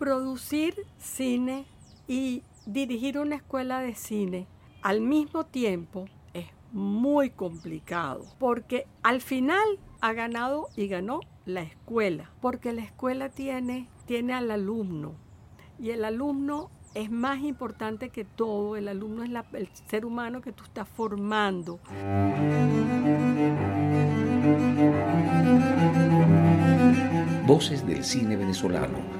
producir cine y dirigir una escuela de cine al mismo tiempo es muy complicado porque al final ha ganado y ganó la escuela, porque la escuela tiene, tiene al alumno y el alumno es más importante que todo, el alumno es el ser humano que tú estás formando. Voces del cine venezolano,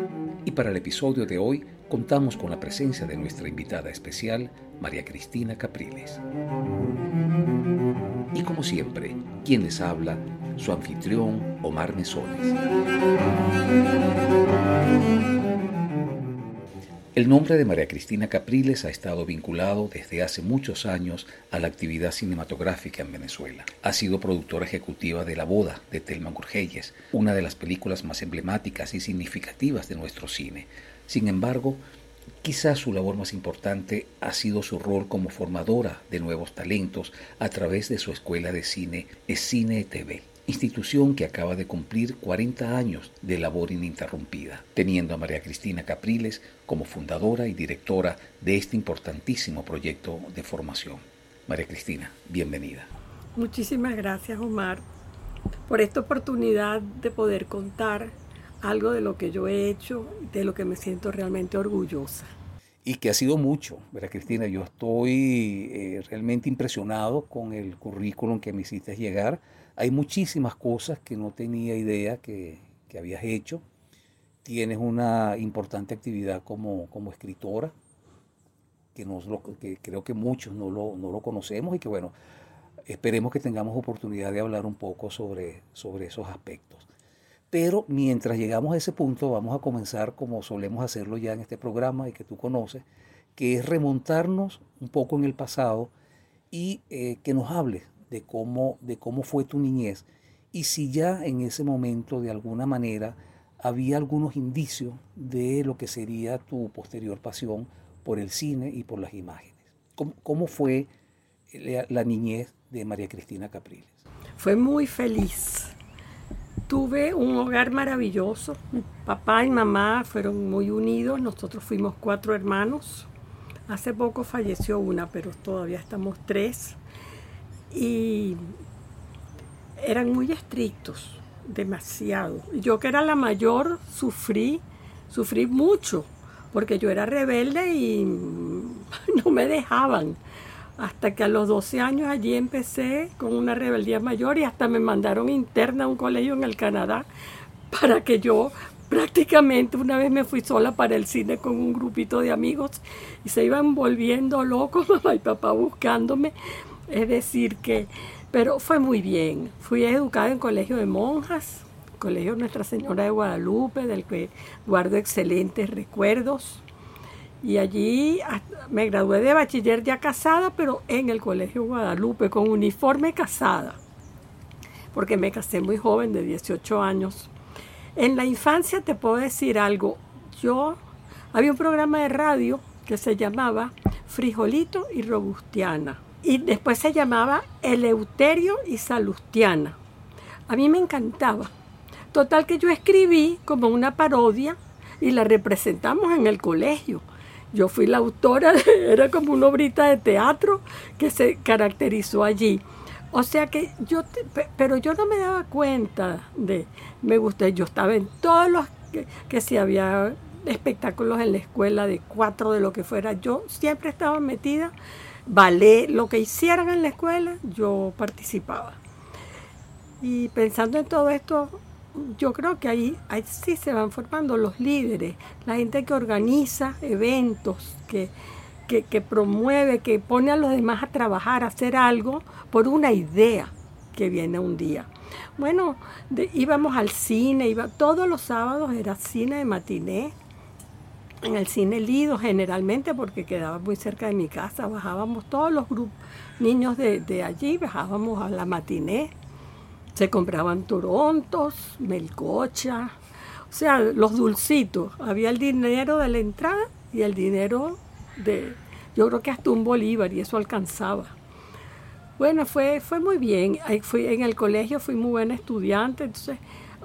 Y para el episodio de hoy contamos con la presencia de nuestra invitada especial, María Cristina Capriles. Y como siempre, quien les habla, su anfitrión, Omar Mesones. El nombre de María Cristina Capriles ha estado vinculado desde hace muchos años a la actividad cinematográfica en Venezuela. Ha sido productora ejecutiva de La Boda de Telma Gurgelles, una de las películas más emblemáticas y significativas de nuestro cine. Sin embargo, quizás su labor más importante ha sido su rol como formadora de nuevos talentos a través de su escuela de cine Cine TV institución que acaba de cumplir 40 años de labor ininterrumpida, teniendo a María Cristina Capriles como fundadora y directora de este importantísimo proyecto de formación. María Cristina, bienvenida. Muchísimas gracias, Omar, por esta oportunidad de poder contar algo de lo que yo he hecho, de lo que me siento realmente orgullosa. Y que ha sido mucho, María Cristina. Yo estoy eh, realmente impresionado con el currículum que me hiciste llegar hay muchísimas cosas que no tenía idea que, habías hecho. Tienes una importante actividad como, como escritora, que, nos que creo que muchos no lo, no lo conocemos y que bueno, esperemos que tengamos oportunidad de hablar un poco sobre, sobre esos aspectos. Pero mientras llegamos a ese punto, vamos a comenzar como solemos hacerlo ya en este programa y que tú conoces, que es remontarnos un poco en el pasado y eh, que nos hables de cómo, de cómo fue tu niñez y si ya en ese momento de alguna manera había algunos indicios de lo que sería tu posterior pasión por el cine y por las imágenes. ¿Cómo, fue la, niñez de María Cristina Capriles? Fue muy feliz. Tuve un hogar maravilloso. papá y mamá fueron muy unidos. Nosotros fuimos cuatro hermanos. Hace poco falleció una, pero todavía estamos tres y eran muy estrictos, demasiado. Yo que era la mayor sufrí, sufrí mucho, porque yo era rebelde y no me dejaban. Hasta que a los 12 años allí empecé con una rebeldía mayor y hasta me mandaron interna a un colegio en el Canadá para que yo prácticamente una vez me fui sola para el cine con un grupito de amigos y se iban volviendo locos, mamá y papá buscándome es decir, que, pero fue muy bien. Fui educada en colegio de monjas, colegio Nuestra Señora de Guadalupe, del que guardo excelentes recuerdos. Y allí me gradué de bachiller ya casada, pero en el colegio Guadalupe, con uniforme casada, porque me casé muy joven, de 18 años. En la infancia te puedo decir algo. Yo había un programa de radio que se llamaba Frijolito y Robustiana y después se llamaba Eleuterio y Salustiana. A mí me encantaba. Total que yo escribí como una parodia y la representamos en el colegio. Yo fui la autora, era como una obrita de teatro que se caracterizó allí. O sea que yo, pero yo no me daba cuenta de, me gusta, yo estaba en todos los, que, que si había espectáculos en la escuela de cuatro, de lo que fuera, yo siempre estaba metida ballet, lo que hicieran en la escuela, yo participaba. Y pensando en todo esto, yo creo que ahí, ahí sí se van formando los líderes, la gente que organiza eventos, que, que, promueve, que pone a los demás a trabajar, a hacer algo por una idea que viene un día. Bueno, íbamos al cine, iba, todos los sábados era cine de matiné, en el cine Lido generalmente porque quedaba muy cerca de mi casa. Bajábamos todos los grupos, niños de, allí, bajábamos a la matiné. Se compraban torontos, melcocha, o sea, los dulcitos. Había el dinero de la entrada y el dinero de, yo creo que hasta un bolívar y eso alcanzaba. Bueno, fue, fue muy bien. Fui, en el colegio fui muy buena estudiante, entonces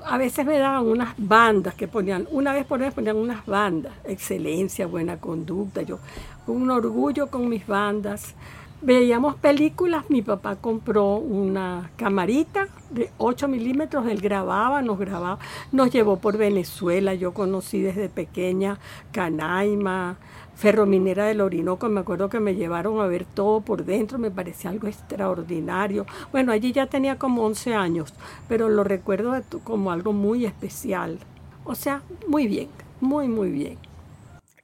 a veces me daban unas bandas que ponían, una vez por vez ponían unas bandas, excelencia, buena conducta, yo un orgullo con mis bandas. Veíamos películas, mi papá compró una camarita de 8 milímetros, él grababa, nos grababa, nos llevó por Venezuela, yo conocí desde pequeña Canaima, Ferrominera del Orinoco, me acuerdo que me llevaron a ver todo por dentro, me parecía algo extraordinario. Bueno, allí ya tenía como 11 años, pero lo recuerdo como algo muy especial. O sea, muy bien, muy, muy bien.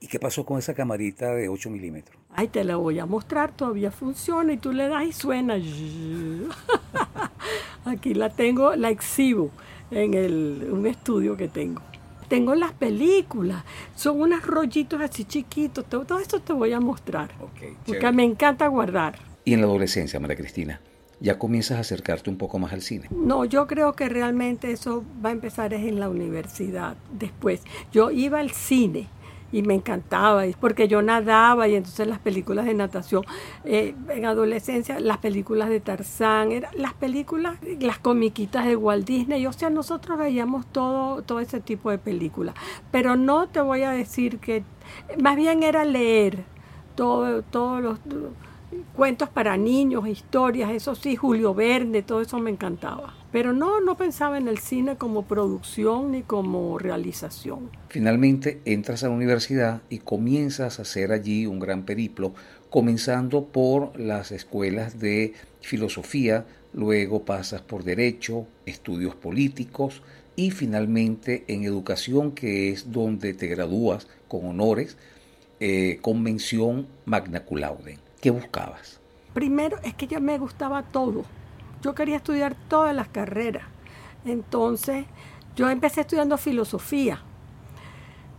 ¿Y qué pasó con esa camarita de 8 milímetros? Ay, te la voy a mostrar, todavía funciona y tú le das y suena. Aquí la tengo, la exhibo en el, un estudio que tengo tengo las películas, son unos rollitos así chiquitos, todo, esto te voy a mostrar, porque me encanta guardar. ¿Y en la adolescencia, María Cristina? ¿Ya comienzas a acercarte un poco más al cine? No, yo creo que realmente eso va a empezar es en la universidad, después. Yo iba al cine, y me encantaba, porque yo nadaba y entonces las películas de natación, eh, en adolescencia, las películas de Tarzán, las películas, las comiquitas de Walt Disney, o sea, nosotros veíamos todo, todo ese tipo de películas, pero no te voy a decir que, más bien era leer todos los cuentos para niños, historias, eso sí, Julio Verne, todo eso me encantaba. Pero no, no pensaba en el cine como producción ni como realización. Finalmente entras a la universidad y comienzas a hacer allí un gran periplo, comenzando por las escuelas de filosofía, luego pasas por derecho, estudios políticos y finalmente en educación, que es donde te gradúas con honores, eh, con mención magna cum laude. ¿Qué buscabas? Primero es que ya me gustaba todo yo quería estudiar todas las carreras. Entonces, yo empecé estudiando filosofía,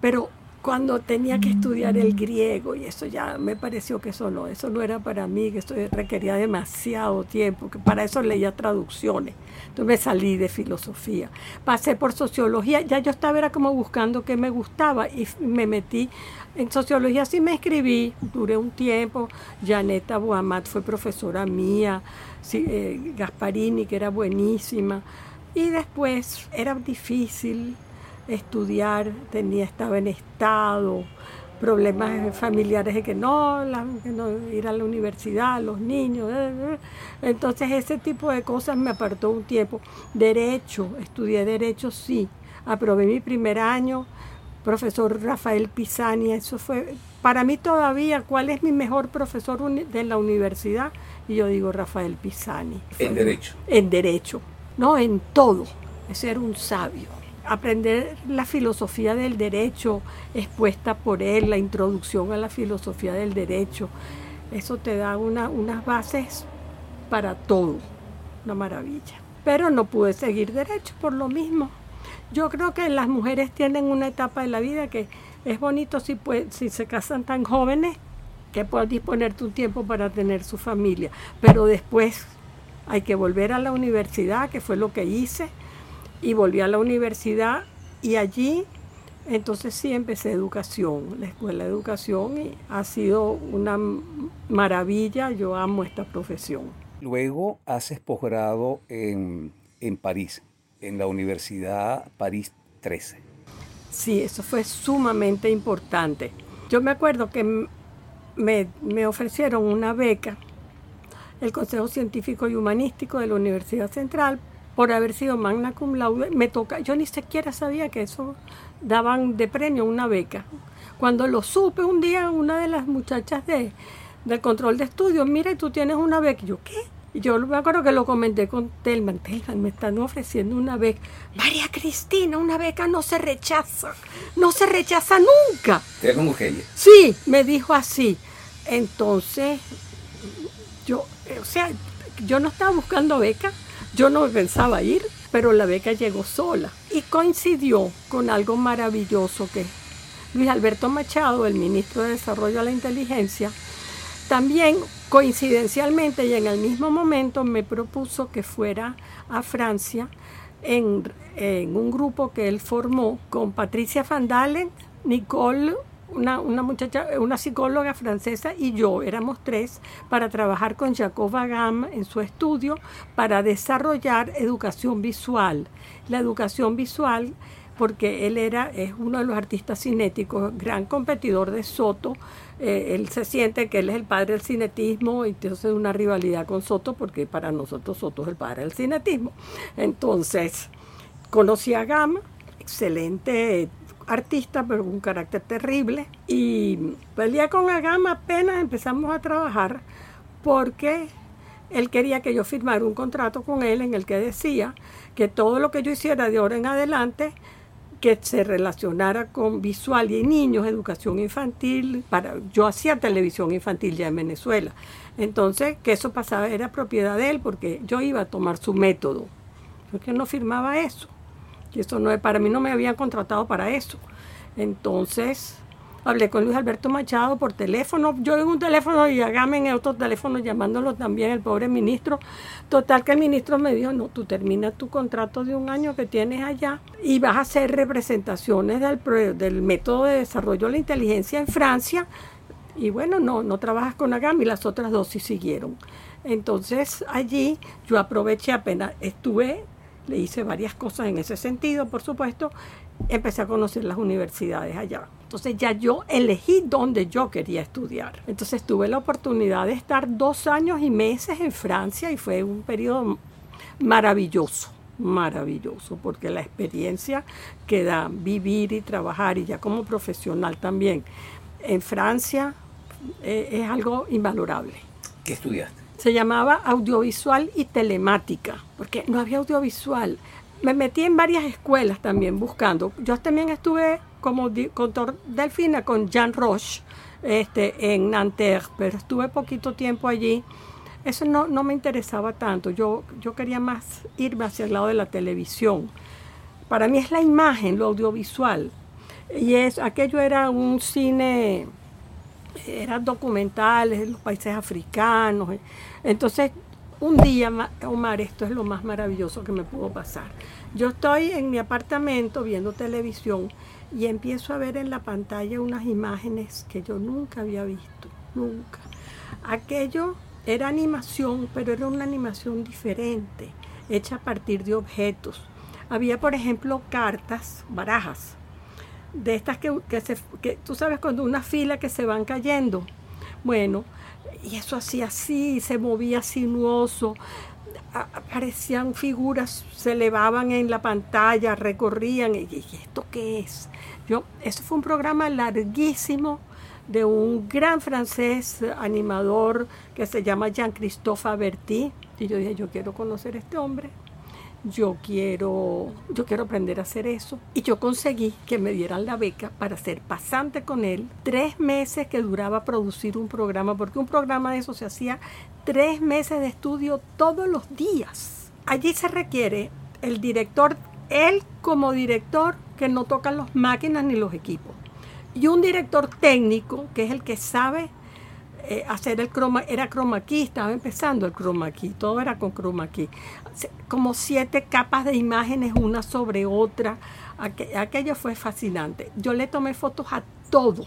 pero cuando tenía que estudiar el griego y eso ya me pareció que eso no, eso no era para mí, que eso requería demasiado tiempo, que para eso leía traducciones. Entonces me salí de filosofía. Pasé por sociología, ya yo estaba era como buscando qué me gustaba y me metí en sociología sí me escribí, duré un tiempo, Janeta Buamat fue profesora mía, eh, Gasparini que era buenísima y después era difícil estudiar, tenía, estaba en estado, problemas familiares de que no, ir a la universidad, los niños. Eh, eh. Entonces ese tipo de cosas me apartó un tiempo. Derecho, estudié derecho, sí. Aprobé mi primer año, profesor Rafael Pisani, eso fue, para mí todavía, ¿cuál es mi mejor profesor de la universidad? Y yo digo Rafael Pisani. En derecho. En derecho, no, en todo. Ese era un sabio aprender la filosofía del derecho expuesta por él, la introducción a la filosofía del derecho, eso te da una, unas bases para todo, una maravilla. Pero no pude seguir derecho por lo mismo. Yo creo que las mujeres tienen una etapa de la vida que es bonito si, si se casan tan jóvenes que puedas disponerte un tiempo para tener su familia, pero después hay que volver a la universidad, que fue lo que hice, y volví a la universidad y allí entonces sí empecé educación, la escuela de educación y ha sido una maravilla, yo amo esta profesión. Luego haces posgrado en, en París, en la Universidad París 13. Sí, eso fue sumamente importante. Yo me acuerdo que me, me ofrecieron una beca, el Consejo Científico y Humanístico de la Universidad Central, por haber sido magna cum laude, me toca, yo ni siquiera sabía que eso daban de premio una beca. Cuando lo supe un día, una de las muchachas de, del control de estudios, mira, tú tienes una beca. Y yo, ¿qué? Y yo me acuerdo que lo comenté con Telman. Telman, me están ofreciendo una beca. María Cristina, una beca no se rechaza. No se rechaza nunca. ¿Te como ella? Sí, me dijo así. Entonces, yo, o sea, yo no estaba buscando beca yo no pensaba ir, pero la beca llegó sola y coincidió con algo maravilloso que Luis Alberto Machado, el ministro de Desarrollo de la Inteligencia, también coincidencialmente y en el mismo momento me propuso que fuera a Francia en, un grupo que él formó con Patricia Van Dalen, Nicole, una, muchacha, una psicóloga francesa y yo, éramos tres, para trabajar con Jacob Agam en su estudio para desarrollar educación visual. La educación visual porque él era, es uno de los artistas cinéticos, gran competidor de Soto. Eh, él se siente que él es el padre del cinetismo y entonces una rivalidad con Soto porque para nosotros Soto es el padre del cinetismo. Entonces, conocí a Gama, excelente artista, pero con un carácter terrible. Y día con Agama apenas empezamos a trabajar porque él quería que yo firmara un contrato con él en el que decía que todo lo que yo hiciera de ahora en adelante que se relacionara con visual y niños, educación infantil. Para, yo hacía televisión infantil ya en Venezuela. Entonces, que eso pasaba era propiedad de él porque yo iba a tomar su método. Porque no firmaba eso. Y eso no para mí no me habían contratado para eso. Entonces, Hablé con Luis Alberto Machado por teléfono. Yo en un teléfono y hágame en otro teléfono llamándolo también el pobre ministro. Total que el ministro me dijo, no, tú terminas tu contrato de un año que tienes allá y vas a hacer representaciones del, del método de desarrollo de la inteligencia en Francia. Y bueno, no, no trabajas con Agam y las otras dos sí siguieron. Entonces allí yo aproveché apenas, estuve, le hice varias cosas en ese sentido, por supuesto, empecé a conocer las universidades allá. Entonces ya yo elegí dónde yo quería estudiar. Entonces tuve la oportunidad de estar dos años y meses en Francia y fue un periodo maravilloso, maravilloso, porque la experiencia que da vivir y trabajar y ya como profesional también en Francia eh, es algo invalorable. ¿Qué estudiaste? Se llamaba audiovisual y telemática, porque no había audiovisual me metí en varias escuelas también buscando. Yo también estuve como contor delfina con Jean Roche este, en Nanterre, pero estuve poquito tiempo allí. Eso no, no me interesaba tanto. Yo, yo quería más irme hacia el lado de la televisión. Para mí es la imagen, lo audiovisual. Y es, aquello era un cine, eran documentales, los países africanos. Entonces un día, Omar, esto es lo más maravilloso que me pudo pasar. Yo estoy en mi apartamento viendo televisión y empiezo a ver en la pantalla unas imágenes que yo nunca había visto, nunca. Aquello era animación, pero era una animación diferente, hecha a partir de objetos. Había, por ejemplo, cartas, barajas, de estas que, se, que tú sabes cuando una fila que se van cayendo. Bueno, y eso hacía así, se movía sinuoso, aparecían figuras, se elevaban en la pantalla, recorrían, y dije, ¿esto qué es? Yo, eso fue un programa larguísimo de un gran francés animador que se llama Jean-Christophe Averti, y yo dije, yo quiero conocer a este hombre yo quiero, yo quiero aprender a hacer eso. Y yo conseguí que me dieran la beca para ser pasante con él. Tres meses que duraba producir un programa, porque un programa de eso se hacía tres meses de estudio todos los días. Allí se requiere el director, él como director que no toca las máquinas ni los equipos. Y un director técnico que es el que sabe eh, hacer el croma, era chroma key, estaba empezando el chroma key, todo era con chroma key. Como siete capas de imágenes una sobre otra, aquello fue fascinante. Yo le tomé fotos a todo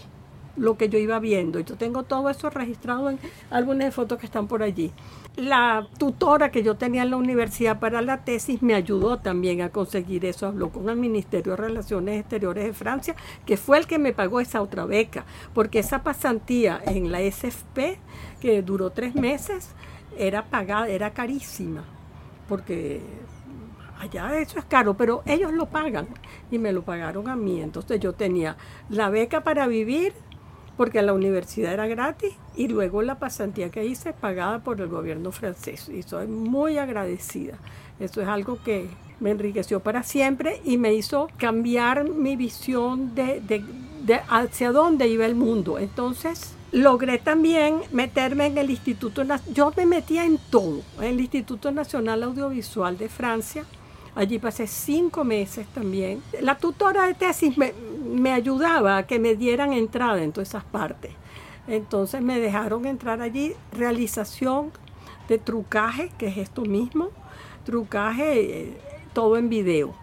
lo que yo iba viendo. Yo tengo todo eso registrado en álbumes de fotos que están por allí. La tutora que yo tenía en la universidad para la tesis me ayudó también a conseguir eso. Habló con el Ministerio de Relaciones Exteriores de Francia, que fue el que me pagó esa otra beca, porque esa pasantía en la SFP, que duró tres meses, era pagada, era carísima, porque allá eso es caro, pero ellos lo pagan y me lo pagaron a mí. Entonces yo tenía la beca para vivir, porque la universidad era gratis y luego la pasantía que hice pagada por el gobierno francés. Y soy muy agradecida. Eso es algo que me enriqueció para siempre y me hizo cambiar mi visión de, hacia dónde iba el mundo. Entonces logré también meterme en el Instituto yo me metía en todo, en el Instituto Nacional Audiovisual de Francia. Allí pasé cinco meses también. La tutora de tesis me, ayudaba a que me dieran entrada en todas esas partes. Entonces me dejaron entrar allí, realización de trucaje, que es esto mismo, trucaje eh, todo en video.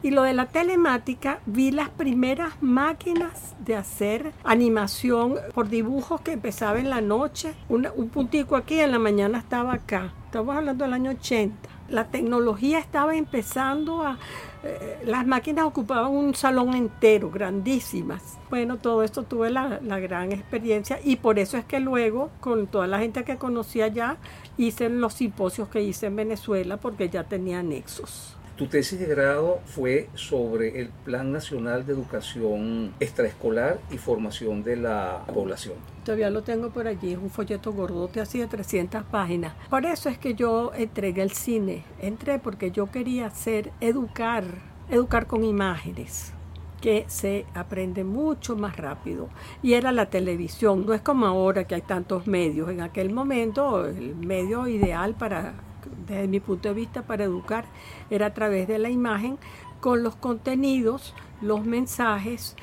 Y lo de la telemática, vi las primeras máquinas de hacer animación por dibujos que empezaba en la noche. un puntico aquí, en la mañana estaba acá. Estamos hablando del año 80. La tecnología estaba empezando a... Eh, las máquinas ocupaban un salón entero, grandísimas. Bueno, todo esto tuve la, la gran experiencia y por eso es que luego, con toda la gente que conocía ya, hice los simposios que hice en Venezuela porque ya tenía nexos. Tu tesis de grado fue sobre el Plan Nacional de Educación Extraescolar y Formación de la Población. Todavía lo tengo por allí, es un folleto gordote así de 300 páginas. Por eso es que yo entregué el cine. Entré porque yo quería hacer, educar, educar con imágenes que se aprende mucho más rápido. Y era la televisión, no es como ahora que hay tantos medios. En aquel momento el medio ideal para desde mi punto de vista, para educar era a través de la imagen, con los contenidos, los mensajes,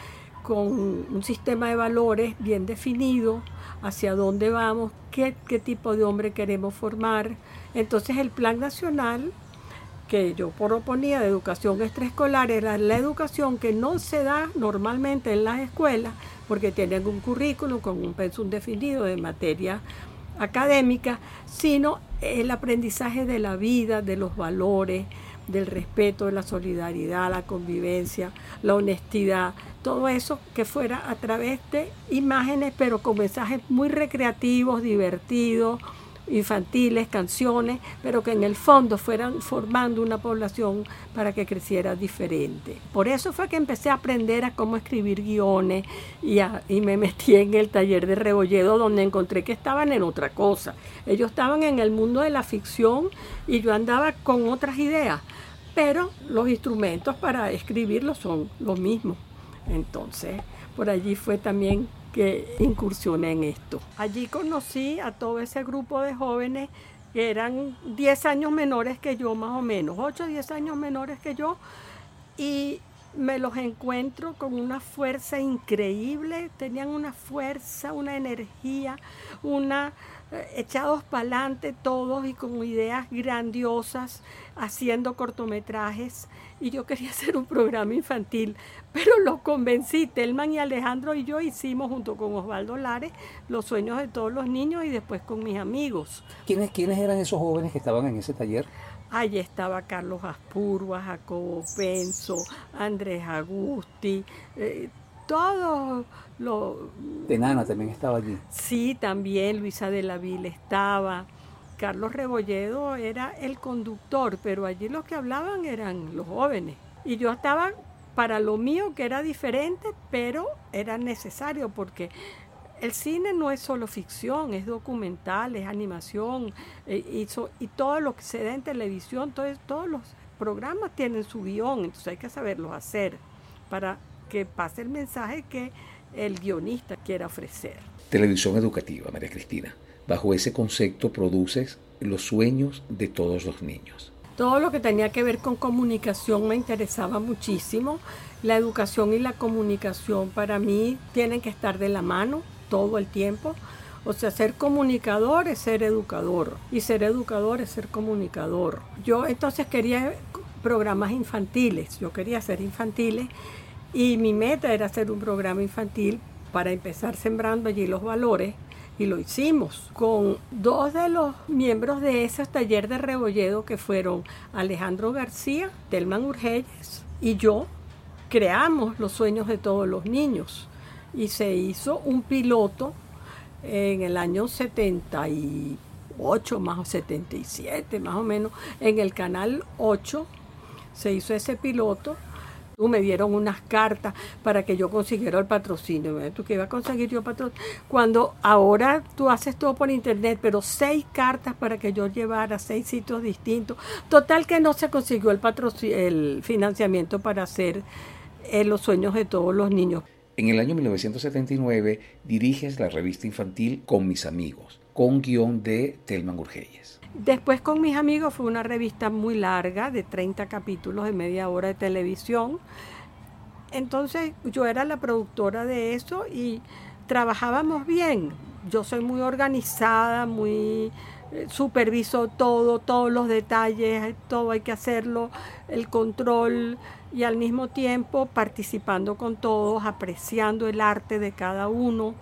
con un sistema de valores bien definido, hacia dónde vamos, qué, tipo de hombre queremos formar. Entonces el plan nacional que yo proponía de educación extraescolar era la educación que no se da normalmente en las escuelas porque tienen un currículum con un pensum definido de materia académica, sino el aprendizaje de la vida, de los valores, del respeto, de la solidaridad, la convivencia, la honestidad, todo eso que fuera a través de imágenes, pero con mensajes muy recreativos, divertidos, infantiles, canciones, pero que en el fondo fueran formando una población para que creciera diferente. Por eso fue que empecé a aprender a cómo escribir guiones y, y me metí en el taller de Rebolledo donde encontré que estaban en otra cosa. Ellos estaban en el mundo de la ficción y yo andaba con otras ideas, pero los instrumentos para escribirlo son los mismos. Entonces, por allí fue también que incursioné en esto. Allí conocí a todo ese grupo de jóvenes que eran 10 años menores que yo, más o menos, 8 o 10 años menores que yo, y me los encuentro con una fuerza increíble, tenían una fuerza, una energía, una eh, echados para adelante todos y con ideas grandiosas, haciendo cortometrajes. Y yo quería hacer un programa infantil, pero los convencí. Telman y Alejandro y yo hicimos junto con Osvaldo Lares los sueños de todos los niños y después con mis amigos. ¿Quiénes, quiénes eran esos jóvenes que estaban en ese taller? Allí estaba Carlos Aspurua, Jacobo Penso, Andrés Agusti, eh, todos los... Tenana también estaba allí. Sí, también Luisa de la Vila estaba. Carlos Rebolledo era el conductor, pero allí los que hablaban eran los jóvenes. Y yo estaba para lo mío que era diferente, pero era necesario porque el cine no es solo ficción, es documental, es animación, eh, y, todo lo que se da en televisión, todos los programas tienen su guion, entonces hay que saberlo hacer para que pase el mensaje que el guionista quiera ofrecer. Televisión educativa, María Cristina. Bajo ese concepto produces los sueños de todos los niños. Todo lo que tenía que ver con comunicación me interesaba muchísimo. La educación y la comunicación para mí tienen que estar de la mano todo el tiempo. O sea, ser comunicador es ser educador y ser educador es ser comunicador. Yo entonces quería programas infantiles, yo quería ser infantiles y mi meta era hacer un programa infantil para empezar sembrando allí los valores y lo hicimos con dos de los miembros de ese taller de Rebolledo que fueron Alejandro García, Telman Urgelles y yo. Creamos los sueños de todos los niños y se hizo un piloto en el año 78, más o 77, más o menos, en el canal 8 se hizo ese piloto. Me dieron unas cartas para que yo consiguiera el patrocinio. ¿Tú que iba a conseguir yo patrocinio? Cuando ahora tú haces todo por internet, pero seis cartas para que yo llevara seis sitios distintos. Total que no se consiguió el, el financiamiento para hacer eh, los sueños de todos los niños. En el año 1979 diriges la revista infantil Con mis amigos, con guion de Telman Urgelles. Después con mis amigos fue una revista muy larga, de 30 capítulos de media hora de televisión. entonces yo era la productora de eso y trabajábamos bien. Yo soy muy organizada, muy superviso todo, todos los detalles, todo hay que hacerlo, el control y al mismo tiempo participando con todos, apreciando el arte de cada uno,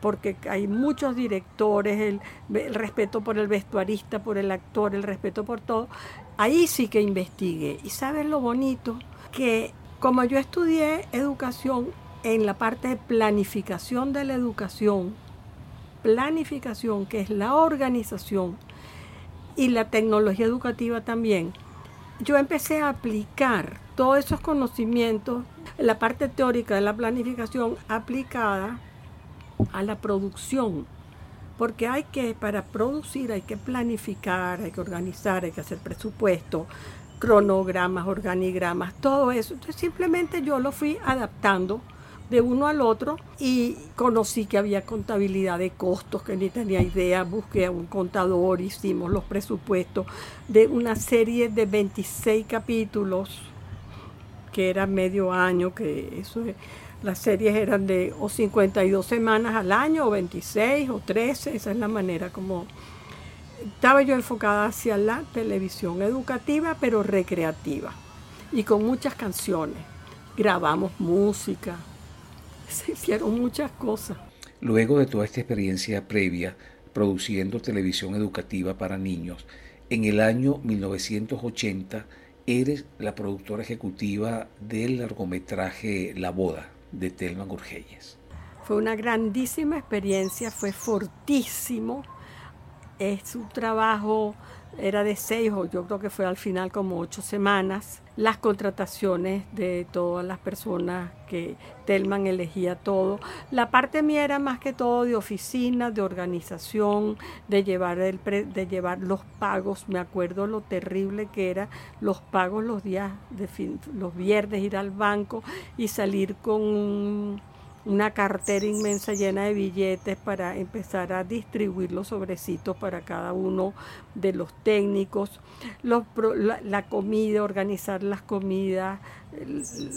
porque hay muchos directores, el, el, respeto por el vestuarista, por el actor, el respeto por todo. Ahí sí que investigué. ¿Y sabes lo bonito? Que como yo estudié educación en la parte de planificación de la educación, planificación, que es la organización, y la tecnología educativa también, yo empecé a aplicar todos esos conocimientos, la parte teórica de la planificación aplicada a la producción. Porque hay que, para producir, hay que planificar, hay que organizar, hay que hacer presupuesto, cronogramas, organigramas, todo eso. Entonces simplemente yo lo fui adaptando de uno al otro y conocí que había contabilidad de costos que ni tenía idea, busqué a un contador, hicimos los presupuestos de una serie de 26 capítulos que era medio año, que eso las series eran de o 52 semanas al año o 26 o 13, esa es la manera como estaba yo enfocada hacia la televisión educativa pero recreativa y con muchas canciones. Grabamos música, se hicieron muchas cosas. Luego de toda esta experiencia previa produciendo televisión educativa para niños, en el año 1980 eres la productora ejecutiva del largometraje La Boda de Telma Gurgelles. Fue una grandísima experiencia, fue fortísimo. Es un trabajo era de seis o yo creo que fue al final como ocho semanas. Las contrataciones de todas las personas que Telman elegía todo. La parte mía era más que todo de oficina, de organización, de llevar, el de llevar los pagos. Me acuerdo lo terrible que era los pagos los días, de fin, los viernes, ir al banco y salir con una cartera inmensa llena de billetes para empezar a distribuir los sobrecitos para cada uno de los técnicos, la, comida, organizar las comidas,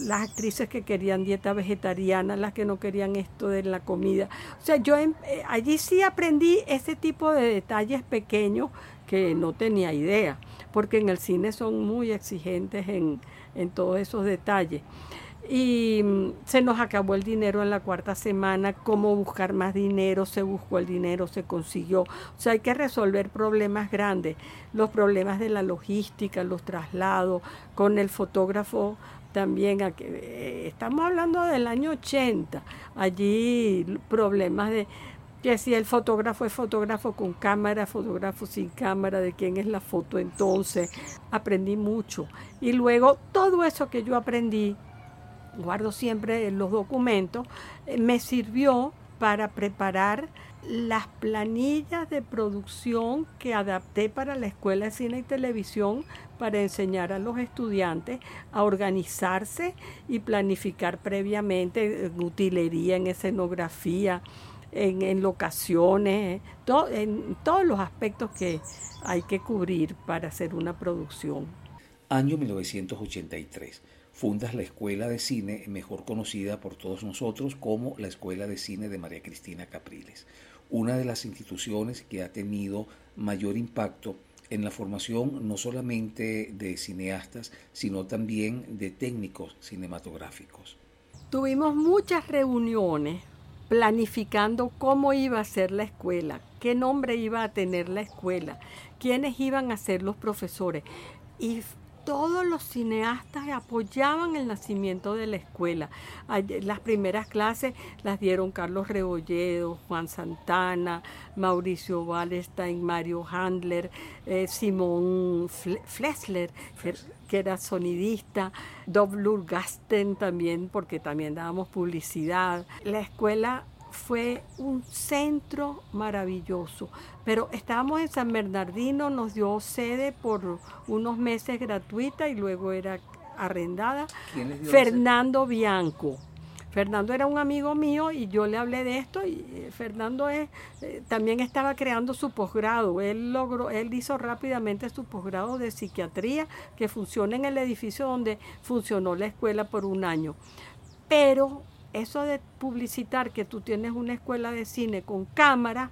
las actrices que querían dieta vegetariana, las que no querían esto de la comida. O sea, yo eh, allí sí aprendí ese tipo de detalles pequeños que no tenía idea, porque en el cine son muy exigentes en, en todos esos detalles y mm, se nos acabó el dinero en la cuarta semana, cómo buscar más dinero, se buscó el dinero, se consiguió. O sea, hay que resolver problemas grandes, los problemas de la logística, los traslados, con el fotógrafo también, eh, estamos hablando del año 80, allí problemas de que si el fotógrafo es fotógrafo con cámara, fotógrafo sin cámara, de quién es la foto entonces, aprendí mucho. Y luego todo eso que yo aprendí guardo siempre los documentos, eh, me sirvió para preparar las planillas de producción que adapté para la Escuela de Cine y Televisión para enseñar a los estudiantes a organizarse y planificar previamente en utilería, en escenografía, en, locaciones, en todos los aspectos que hay que cubrir para hacer una producción. Año 1983 fundas la Escuela de Cine, mejor conocida por todos nosotros como la Escuela de Cine de María Cristina Capriles, una de las instituciones que ha tenido mayor impacto en la formación no solamente de cineastas, sino también de técnicos cinematográficos. Tuvimos muchas reuniones planificando cómo iba a ser la escuela, qué nombre iba a tener la escuela, quiénes iban a ser los profesores. Y todos los cineastas apoyaban el nacimiento de la escuela. Las primeras clases las dieron Carlos Rebolledo, Juan Santana, Mauricio Wallenstein, Mario Handler, eh, Simón Flessler, que, era sonidista, Doblur Gasten también, porque también dábamos publicidad. La escuela fue un centro maravilloso. Pero estábamos en San Bernardino, nos dio sede por unos meses gratuita y luego era arrendada. Fernando Bianco. Fernando era un amigo mío y yo le hablé de esto y eh, Fernando es, eh, también estaba creando su posgrado. Él logró, él hizo rápidamente su posgrado de psiquiatría que funciona en el edificio donde funcionó la escuela por un año Pero eso de publicitar que tú tienes una escuela de cine con cámara,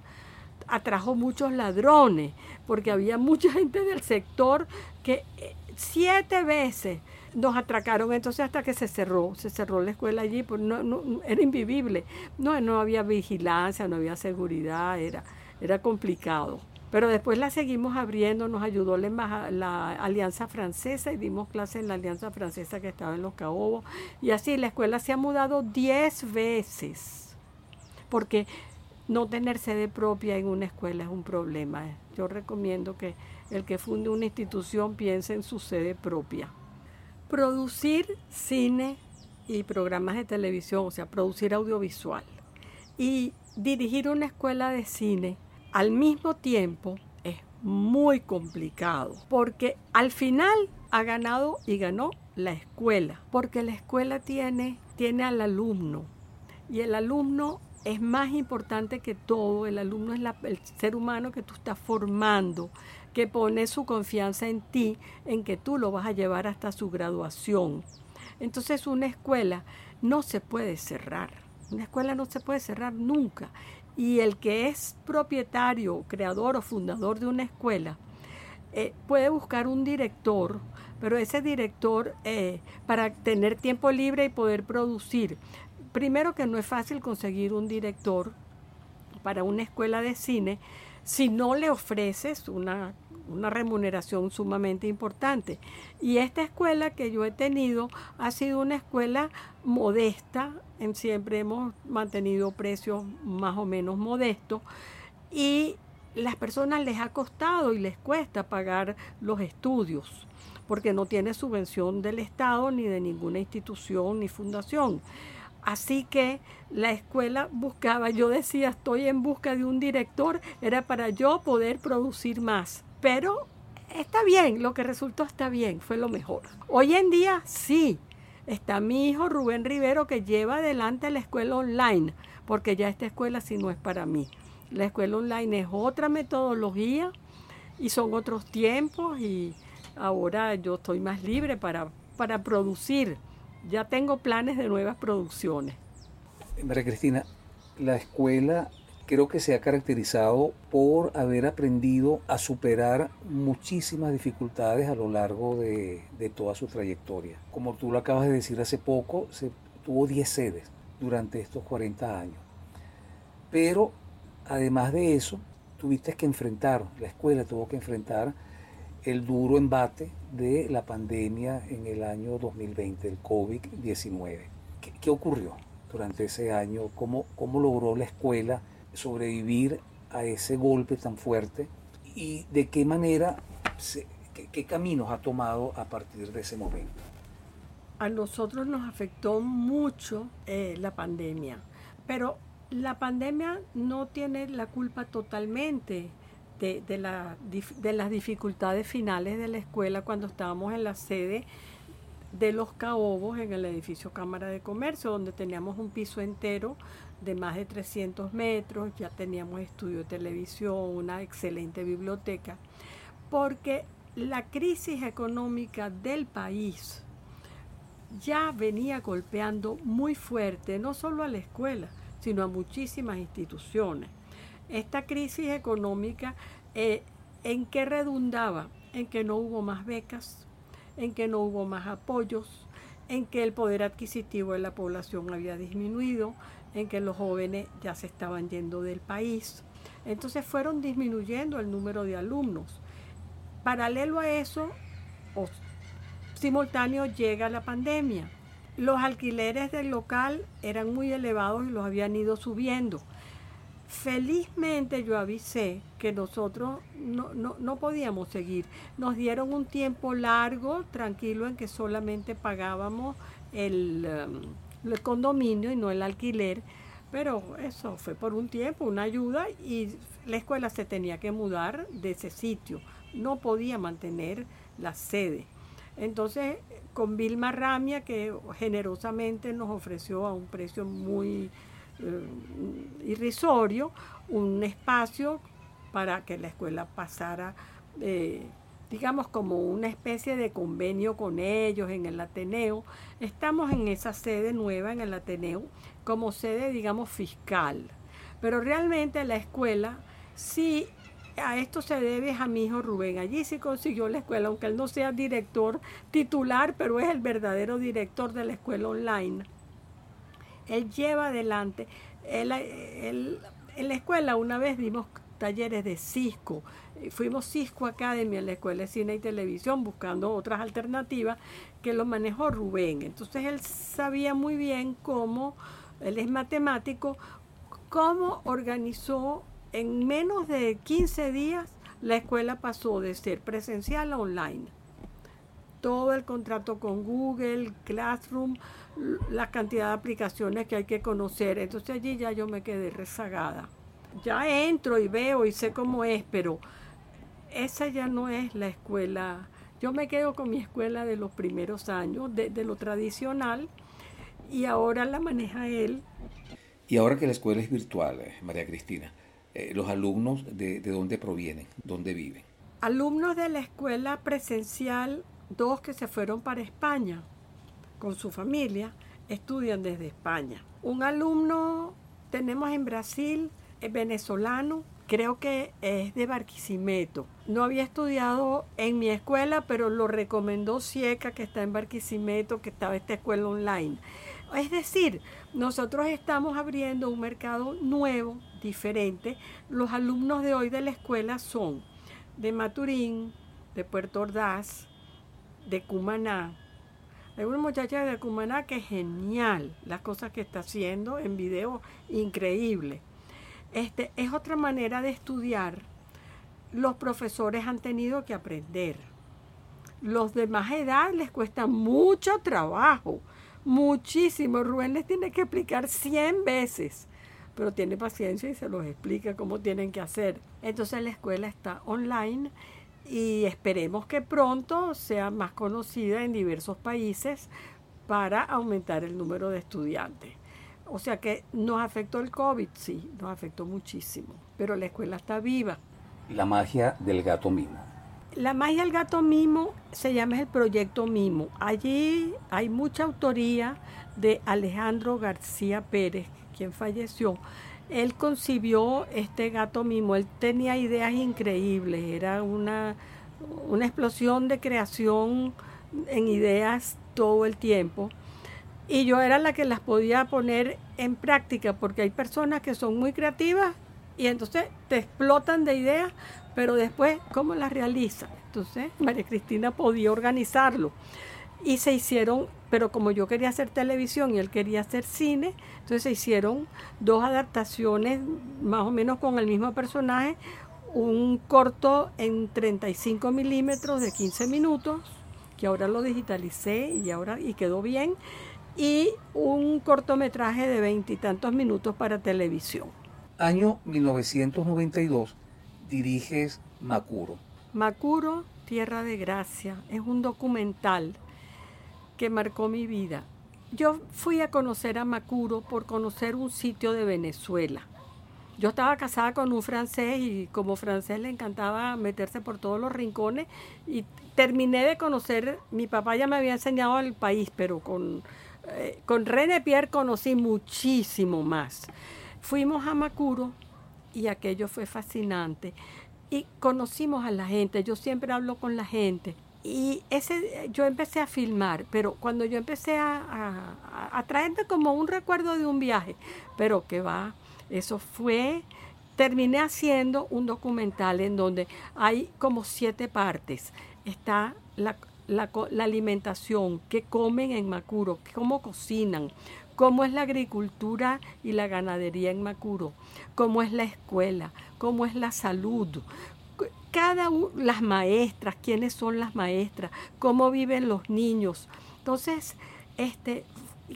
atrajo muchos ladrones, porque había mucha gente del sector que eh, siete veces nos atracaron entonces hasta que se cerró, se cerró la escuela allí, pues no, no, era invivible, no, no había vigilancia, no había seguridad, era, era complicado. Pero después la seguimos abriendo, nos ayudó la, la, Alianza Francesa y dimos clases en la Alianza Francesa que estaba en Los Caobos. Y así la escuela se ha mudado diez veces, porque no tener sede propia en una escuela es un problema. Yo recomiendo que el que funde una institución piense en su sede propia. Producir cine y programas de televisión, o sea, producir audiovisual y dirigir una escuela de cine al mismo tiempo es muy complicado porque al final ha ganado y ganó la escuela, porque la escuela tiene, tiene al alumno y el alumno es más importante que todo, el alumno es el ser humano que tú estás formando, que pone su confianza en ti, en que tú lo vas a llevar hasta su graduación. Entonces una escuela no se puede cerrar, una escuela no se puede cerrar nunca. Y el que es propietario, creador o fundador de una escuela, eh, puede buscar un director, pero ese director, eh, para tener tiempo libre y poder producir, primero que no es fácil conseguir un director para una escuela de cine si no le ofreces una, una, remuneración sumamente importante. Y esta escuela que yo he tenido ha sido una escuela modesta, en siempre hemos mantenido precios más o menos modestos y las personas les ha costado y les cuesta pagar los estudios porque no tiene subvención del Estado ni de ninguna institución ni fundación. Así que la escuela buscaba, yo decía, estoy en busca de un director, era para yo poder producir más. Pero está bien, lo que resultó está bien, fue lo mejor. Hoy en día sí, está mi hijo Rubén Rivero que lleva adelante la escuela online, porque ya esta escuela sí no es para mí. La escuela online es otra metodología y son otros tiempos y ahora yo estoy más libre para, para producir. Ya tengo planes de nuevas producciones. María Cristina, la escuela creo que se ha caracterizado por haber aprendido a superar muchísimas dificultades a lo largo de, toda su trayectoria. Como tú lo acabas de decir hace poco, se tuvo 10 sedes durante estos 40 años. Pero además de eso, tuviste que enfrentar, la escuela tuvo que enfrentar el duro embate de la pandemia en el año 2020, el COVID-19. ¿Qué, ocurrió durante ese año? ¿Cómo, ¿Cómo logró la escuela sobrevivir a ese golpe tan fuerte y de qué manera, qué, caminos ha tomado a partir de ese momento. A nosotros nos afectó mucho eh, la pandemia, pero la pandemia no tiene la culpa totalmente de, de, de, las dificultades finales de la escuela cuando estábamos en la sede de los Caobos, en el edificio Cámara de Comercio, donde teníamos un piso entero de más de 300 metros, ya teníamos estudio de televisión, una excelente biblioteca, porque la crisis económica del país ya venía golpeando muy fuerte, no solo a la escuela, sino a muchísimas instituciones. Esta crisis económica, eh, ¿en qué redundaba? En que no hubo más becas, en que no hubo más apoyos, en que el poder adquisitivo de la población había disminuido, en que los jóvenes ya se estaban yendo del país. Entonces fueron disminuyendo el número de alumnos. Paralelo a eso, simultáneo llega la pandemia. Los alquileres del local eran muy elevados y los habían ido subiendo. Felizmente yo avisé que nosotros no, no, podíamos seguir. Nos dieron un tiempo largo, tranquilo, en que solamente pagábamos el... Um, el condominio y no el alquiler, pero eso fue por un tiempo, una ayuda y la escuela se tenía que mudar de ese sitio, no podía mantener la sede. Entonces, con Vilma Ramia, que generosamente nos ofreció a un precio muy eh, irrisorio un espacio para que la escuela pasara eh, digamos, como una especie de convenio con ellos en el Ateneo. Estamos en esa sede nueva en el Ateneo como sede, digamos, fiscal. Pero realmente la escuela sí a esto se debe a mi hijo Rubén. Allí sí consiguió la escuela, aunque él no sea director titular, pero es el verdadero director de la escuela online. Él lleva adelante. en la escuela una vez dimos talleres de Cisco. Fuimos Cisco Academy en la Escuela de Cine y Televisión buscando otras alternativas que lo manejó Rubén. Entonces él sabía muy bien cómo, él es matemático, cómo organizó en menos de 15 días la escuela pasó de ser presencial a online. Todo el contrato con Google, Classroom, la cantidad de aplicaciones que hay que conocer. Entonces allí ya yo me quedé rezagada. Ya entro y veo y sé cómo es, pero esa ya no es la escuela. Yo me quedo con mi escuela de los primeros años, de, lo tradicional, y ahora la maneja él. Y ahora que la escuela es virtual, eh, María Cristina, eh, los alumnos de, de dónde provienen, dónde viven. Alumnos de la escuela presencial, dos que se fueron para España con su familia, estudian desde España. Un alumno tenemos en Brasil, es venezolano, creo que es de Barquisimeto. No había estudiado en mi escuela, pero lo recomendó Cieca, que está en Barquisimeto, que estaba esta escuela online. Es decir, nosotros estamos abriendo un mercado nuevo, diferente. Los alumnos de hoy de la escuela son de Maturín, de Puerto Ordaz, de Cumaná. Hay una muchacha de Cumaná que es genial las cosas que está haciendo en video, increíble. Este, es otra manera de estudiar. Los profesores han tenido que aprender. Los de más edad les cuesta mucho trabajo muchísimo. Rubén les tiene que explicar 100 veces, pero tiene paciencia y se los explica cómo tienen que hacer. Entonces la escuela está online y esperemos que pronto sea más conocida en diversos países para aumentar el número de estudiantes. O sea que nos afectó el COVID, sí, nos afectó muchísimo, pero la escuela está viva. La magia del gato mismo. La magia del gato mimo se llama el proyecto Mimo. Allí hay mucha autoría de Alejandro García Pérez, quien falleció. Él concibió este gato mimo, él tenía ideas increíbles, era una, una explosión de creación en ideas todo el tiempo. Y yo era la que las podía poner en práctica, porque hay personas que son muy creativas y entonces te explotan de ideas, pero después, ¿cómo la realiza? Entonces, María Cristina podía organizarlo. Y se hicieron, pero como yo quería hacer televisión y él quería hacer cine, entonces se hicieron dos adaptaciones más o menos con el mismo personaje, un corto en 35 milímetros de 15 minutos, que ahora lo digitalicé y ahora y quedó bien, y un cortometraje de veintitantos minutos para televisión. Año 1992 diriges Macuro. Macuro, Tierra de Gracia, es un documental que marcó mi vida. Yo fui a conocer a Macuro por conocer un sitio de Venezuela. Yo estaba casada con un francés y como francés le encantaba meterse por todos los rincones y terminé de conocer, mi papá ya me había enseñado el país, pero con, eh, con René Pierre conocí muchísimo más. Fuimos a Macuro y aquello fue fascinante. Y conocimos a la gente, yo siempre hablo con la gente. Y ese, yo empecé a filmar, pero cuando yo empecé a, a, como un recuerdo de un viaje, pero que va, eso fue, terminé haciendo un documental en donde hay como siete partes. Está la, la, la alimentación, qué comen en Macuro, cómo cocinan, cómo es la agricultura y la ganadería en Macuro, cómo es la escuela, cómo es la salud, cada las maestras, quiénes son las maestras, cómo viven los niños. Entonces, este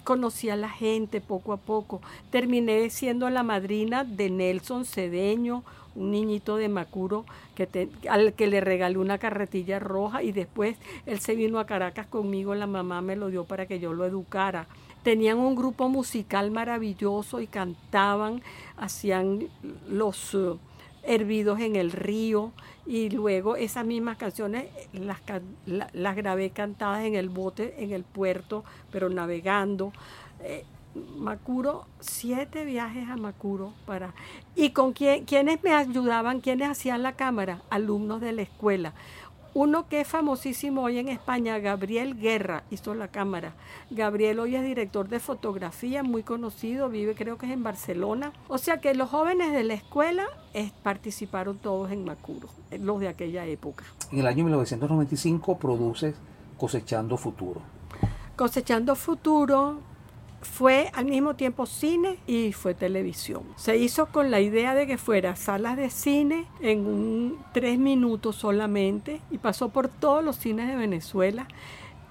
conocí a la gente poco a poco. Terminé siendo la madrina de Nelson Cedeño, un niñito de Macuro que al que le regalé una carretilla roja y después él se vino a Caracas conmigo, la mamá me lo dio para que yo lo educara. Tenían un grupo musical maravilloso y cantaban, hacían los, Hervidos en el río, y luego esas mismas canciones las, las grabé cantadas en el bote, en el puerto, pero navegando. Eh, Macuro, siete viajes a Macuro para... ¿Y con quién, quiénes me ayudaban? ¿Quiénes hacían la cámara? Alumnos de la escuela. Uno que es famosísimo hoy en España, Gabriel Guerra, hizo la cámara. Gabriel hoy es director de fotografía, muy conocido, vive creo que es en Barcelona. O sea que los jóvenes de la escuela participaron todos en Macuro, los de aquella época. En el año 1995 produces Cosechando Futuro. Cosechando Futuro fue al mismo tiempo cine y fue televisión. Se hizo con la idea de que fuera salas de cine en un, tres minutos solamente y pasó por todos los cines de Venezuela.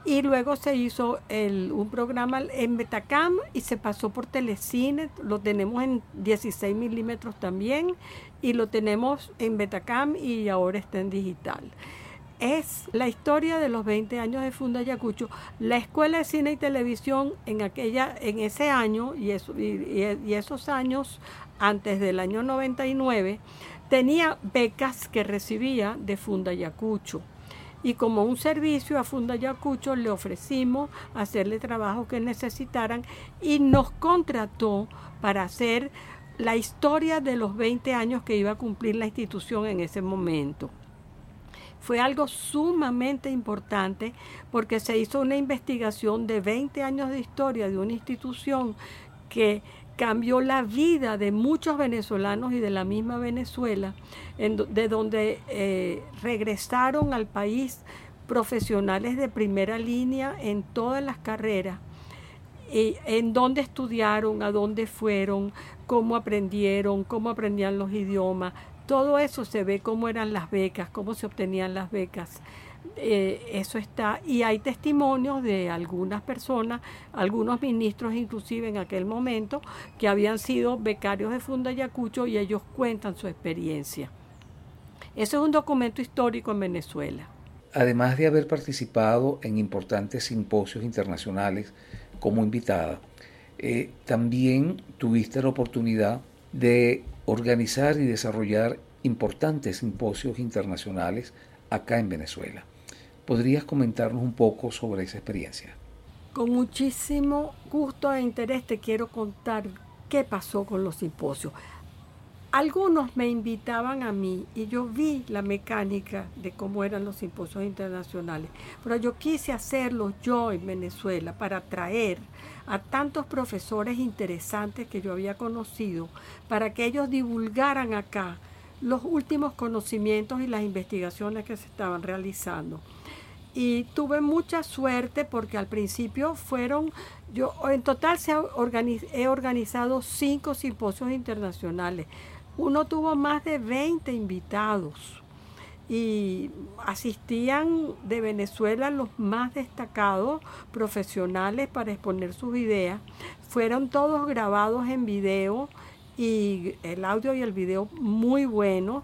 Y luego se hizo un programa en Betacam y se pasó por Telecine. Lo tenemos en 16 milímetros también y lo tenemos en Betacam y ahora está en digital es la historia de los 20 años de Funda Ayacucho. La Escuela de Cine y Televisión en, aquella, en ese año y, esos años antes del año 99 tenía becas que recibía de Funda Ayacucho. Y como un servicio a Funda Ayacucho le ofrecimos hacerle trabajo que necesitaran y nos contrató para hacer la historia de los 20 años que iba a cumplir la institución en ese momento fue algo sumamente importante porque se hizo una investigación de 20 años de historia de una institución que cambió la vida de muchos venezolanos y de la misma Venezuela, de donde eh, regresaron al país profesionales de primera línea en todas las carreras, y en dónde estudiaron, a dónde fueron, cómo aprendieron, cómo aprendían los idiomas, todo eso se ve cómo eran las becas, cómo se obtenían las becas. Eh, eso está, y hay testimonios de algunas personas, algunos ministros inclusive en aquel momento, que habían sido becarios de Funda Yacucho y ellos cuentan su experiencia. Eso es un documento histórico en Venezuela. Además de haber participado en importantes simposios internacionales como invitada, eh, también tuviste la oportunidad de organizar y desarrollar importantes simposios internacionales acá en Venezuela. ¿Podrías comentarnos un poco sobre esa experiencia? Con muchísimo gusto e interés te quiero contar qué pasó con los simposios. Algunos me invitaban a mí y yo vi la mecánica de cómo eran los simposios internacionales, pero yo quise hacerlos yo en Venezuela para atraer a tantos profesores interesantes que yo había conocido, para que ellos divulgaran acá los últimos conocimientos y las investigaciones que se estaban realizando. Y tuve mucha suerte porque al principio fueron, yo en total se he organizado cinco simposios internacionales uno tuvo más de 20 invitados y asistían de Venezuela los más destacados profesionales para exponer sus ideas. Fueron todos grabados en video y el audio y el video muy bueno.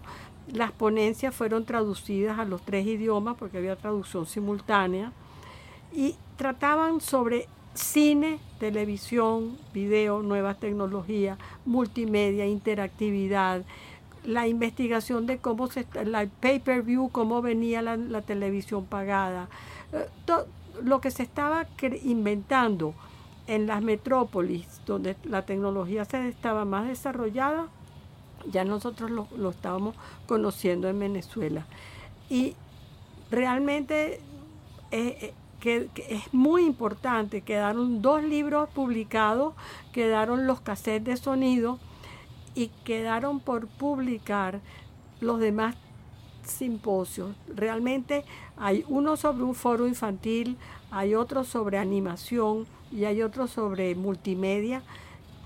Las ponencias fueron traducidas a los tres idiomas porque había traducción simultánea y trataban sobre cine, televisión, video, nuevas tecnologías, multimedia, interactividad, la investigación de cómo se la pay-per-view, cómo venía la, televisión pagada, eh, lo que se estaba inventando en las metrópolis donde la tecnología se estaba más desarrollada, ya nosotros lo, lo estábamos conociendo en Venezuela. Y realmente eh, eh, que, es muy importante. Quedaron dos libros publicados, quedaron los cassettes de sonido y quedaron por publicar los demás simposios. Realmente hay uno sobre un foro infantil, hay otro sobre animación y hay otro sobre multimedia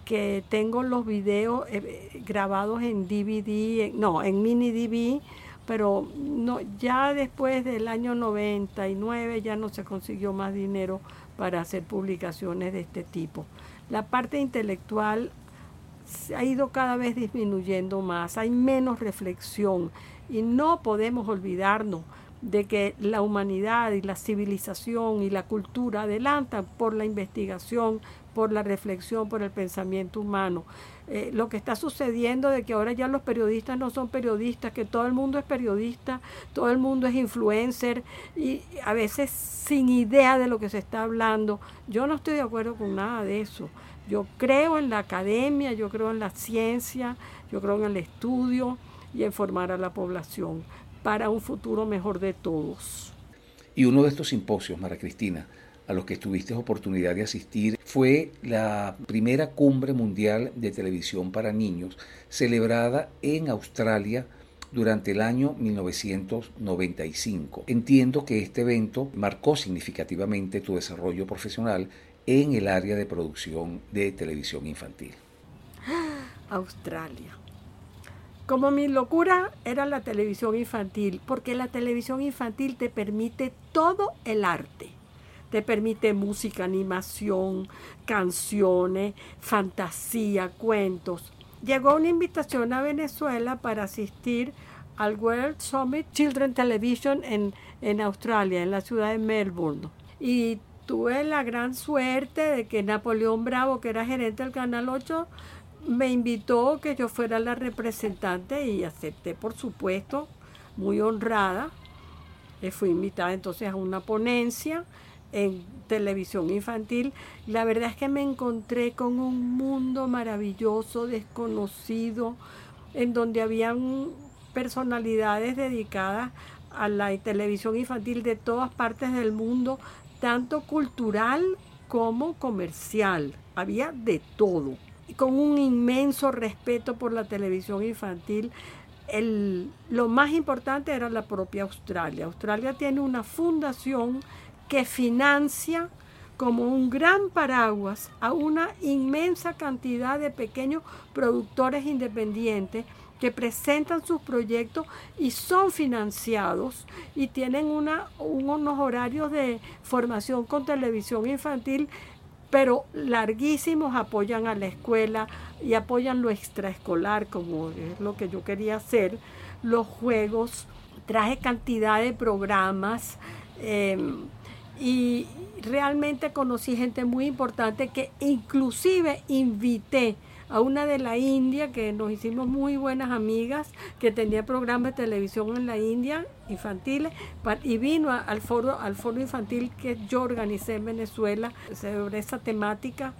que tengo los videos eh, grabados en DVD, no, en mini DVD pero no, ya después del año 99 ya no se consiguió más dinero para hacer publicaciones de este tipo. La parte intelectual ha ido cada vez disminuyendo más, hay menos reflexión y no podemos olvidarnos de que la humanidad y la civilización y la cultura adelantan por la investigación, por la reflexión, por el pensamiento humano. Eh, lo que está sucediendo de que ahora ya los periodistas no son periodistas, que todo el mundo es periodista, todo el mundo es influencer y a veces sin idea de lo que se está hablando. Yo no estoy de acuerdo con nada de eso. Yo creo en la academia, yo creo en la ciencia, yo creo en el estudio y en formar a la población para un futuro mejor de todos. Y uno de estos simposios, Mara Cristina, a los que tuviste oportunidad de asistir, fue la primera cumbre mundial de televisión para niños celebrada en Australia durante el año 1995. Entiendo que este evento marcó significativamente tu desarrollo profesional en el área de producción de televisión infantil. Australia. Como mi locura era la televisión infantil, porque la televisión infantil te permite todo el arte. Te permite música, animación, canciones, fantasía, cuentos. Llegó una invitación a Venezuela para asistir al World Summit Children Television en, en Australia, en la ciudad de Melbourne. Y tuve la gran suerte de que Napoleón Bravo, que era gerente del Canal 8, me invitó que yo fuera la representante y acepté, por supuesto, muy honrada. Eh, fui invitada entonces a una ponencia en televisión infantil. La verdad es que me encontré con un mundo maravilloso, desconocido, en donde habían personalidades dedicadas a la televisión infantil de todas partes del mundo, tanto cultural como comercial. Había de todo con un inmenso respeto por la televisión infantil. El, lo más importante era la propia Australia. Australia tiene una fundación que financia como un gran paraguas a una inmensa cantidad de pequeños productores independientes que presentan sus proyectos y son financiados y tienen una, unos horarios de formación con televisión infantil pero larguísimos apoyan a la escuela y apoyan lo extraescolar, como es lo que yo quería hacer, los juegos, traje cantidad de programas em, y realmente conocí gente muy importante que inclusive invité a una de la India, que nos hicimos muy buenas amigas, que tenía programas de televisión en la India, infantiles, y vino al foro, al foro infantil que yo organicé en Venezuela sobre esa temática.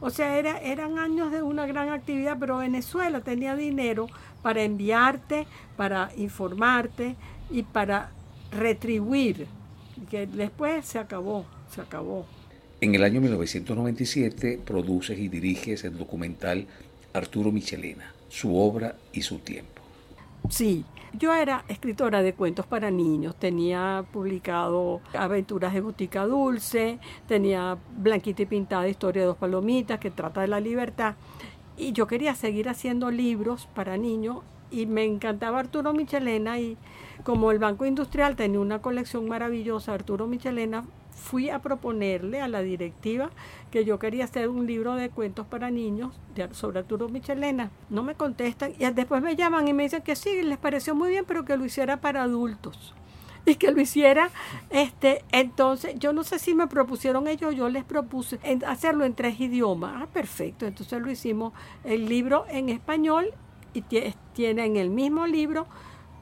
O sea, era, eran años de una gran actividad, pero Venezuela tenía dinero para enviarte, para informarte y para retribuir, que después se acabó, se acabó. En el año 1997 produces y diriges el documental Arturo Michelena, su obra y su tiempo. Sí, yo era escritora de cuentos para niños, tenía publicado Aventuras de Botica Dulce, tenía Blanquita y Pintada, Historia de dos Palomitas, que trata de la libertad, y yo quería seguir haciendo libros para niños y me encantaba Arturo Michelena y como el Banco Industrial tenía una colección maravillosa, Arturo Michelena fui a proponerle a la directiva que yo quería hacer un libro de cuentos para niños sobre Arturo Michelena. No me contestan y después me llaman y me dicen que sí, les pareció muy bien, pero que lo hiciera para adultos y que lo hiciera este entonces yo no sé si me propusieron ellos yo les propuse hacerlo en tres idiomas ah perfecto entonces lo hicimos el libro en español y tiene en el mismo libro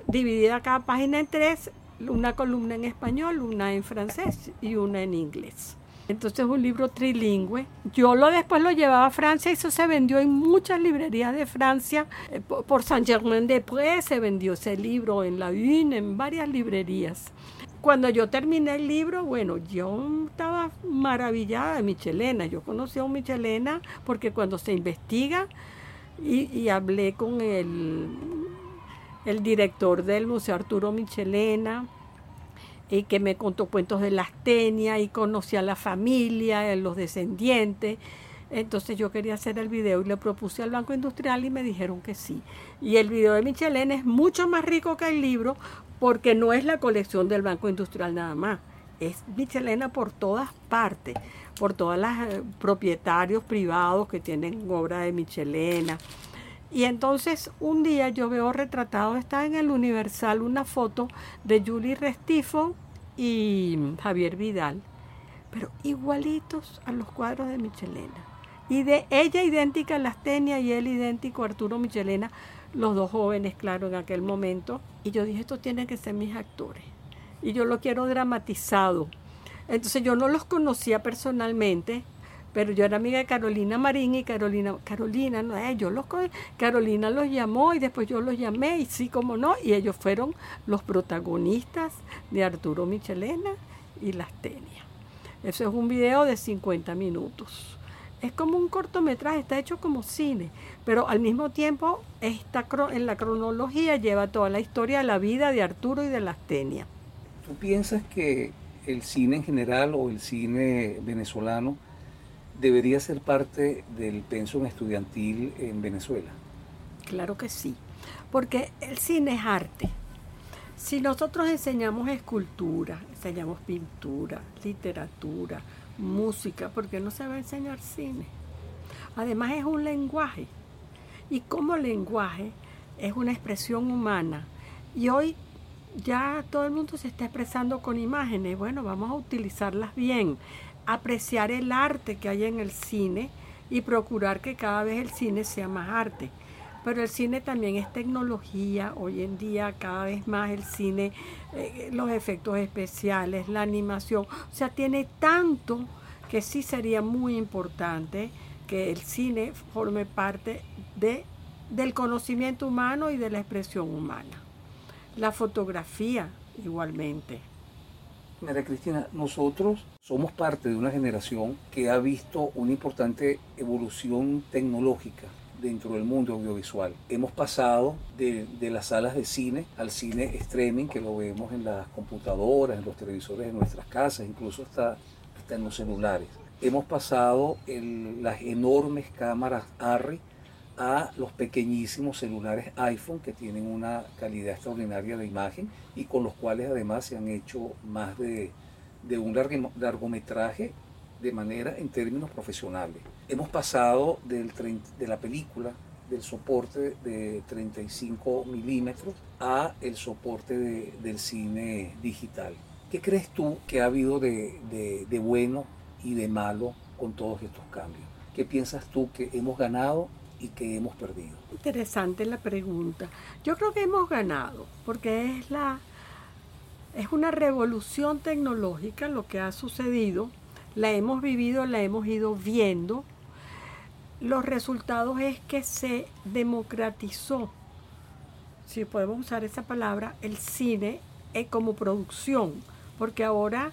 dividida cada página en tres una columna en español, una en francés y una en inglés. Entonces es un libro trilingüe. Yo lo después lo llevaba a Francia y eso se vendió en muchas librerías de Francia. Eh, por Saint-Germain-des-Prés se vendió ese libro en la Une, en varias librerías. Cuando yo terminé el libro, bueno, yo estaba maravillada de Michelena. Yo conocí a Michelena porque cuando se investiga y, y hablé con el el director del Museo Arturo Michelena, y que me contó cuentos de las tenias y conocí a la familia, los descendientes. Entonces yo quería hacer el video y le propuse al Banco Industrial y me dijeron que sí. Y el video de Michelena es mucho más rico que el libro porque no es la colección del Banco Industrial nada más. Es Michelena por todas partes, por todos los eh, propietarios privados que tienen obra de Michelena Y entonces un día yo veo retratado, está en el Universal, una foto de Julie Restifo y Javier Vidal, pero igualitos a los cuadros de Michelena. Y de ella idéntica a Lastenia y él idéntico a Arturo Michelena, los dos jóvenes, claro, en aquel momento. Y yo dije, estos tienen que ser mis actores. Y yo lo quiero dramatizado. Entonces yo no los conocía personalmente, pero yo era amiga de Carolina Marín y Carolina, Carolina, no, eh, yo los Carolina los llamó y después yo los llamé y sí, como no, y ellos fueron los protagonistas de Arturo Michelena y Lastenia. Eso es un video de 50 minutos es como un cortometraje, está hecho como cine, pero al mismo tiempo está en la cronología lleva toda la historia de la vida de Arturo y de Lastenia. ¿Tú piensas que el cine en general o el cine venezolano debería ser parte del pensum estudiantil en Venezuela? Claro que sí, porque el cine es arte. Si nosotros enseñamos escultura, enseñamos pintura, literatura, música, porque no se va a enseñar cine. Además es un lenguaje. Y como lenguaje es una expresión humana. Y hoy ya todo el mundo se está expresando con imágenes. Bueno, vamos a utilizarlas bien. Apreciar el arte que hay en el cine y procurar que cada vez el cine sea más arte. Pero el cine también es tecnología. Hoy en día cada vez más el cine, eh, los efectos especiales, la animación. O sea, tiene tanto que sí sería muy importante que el cine forme parte de, del conocimiento humano y de la expresión humana. La fotografía igualmente. María Cristina, nosotros somos parte de una generación que ha visto una importante evolución tecnológica dentro del mundo audiovisual. Hemos pasado de, las salas de cine al cine streaming, que lo vemos en las computadoras, en los televisores de nuestras casas, incluso hasta, en los celulares. Hemos pasado las enormes cámaras ARRI a los pequeñísimos celulares iPhone que tienen una calidad extraordinaria de imagen y con los cuales además se han hecho más de, de un largometraje de manera en términos profesionales. Hemos pasado del, de la película, del soporte de 35 milímetros a el soporte del cine digital. ¿Qué crees tú que ha habido de, de bueno y de malo con todos estos cambios? ¿Qué piensas tú que hemos ganado y hemos perdido? Interesante la pregunta. Yo creo que hemos ganado porque es la es una revolución tecnológica lo que ha sucedido la hemos vivido, la hemos ido viendo. Los resultados es que se democratizó, si podemos usar esa palabra, el cine eh, como producción, porque ahora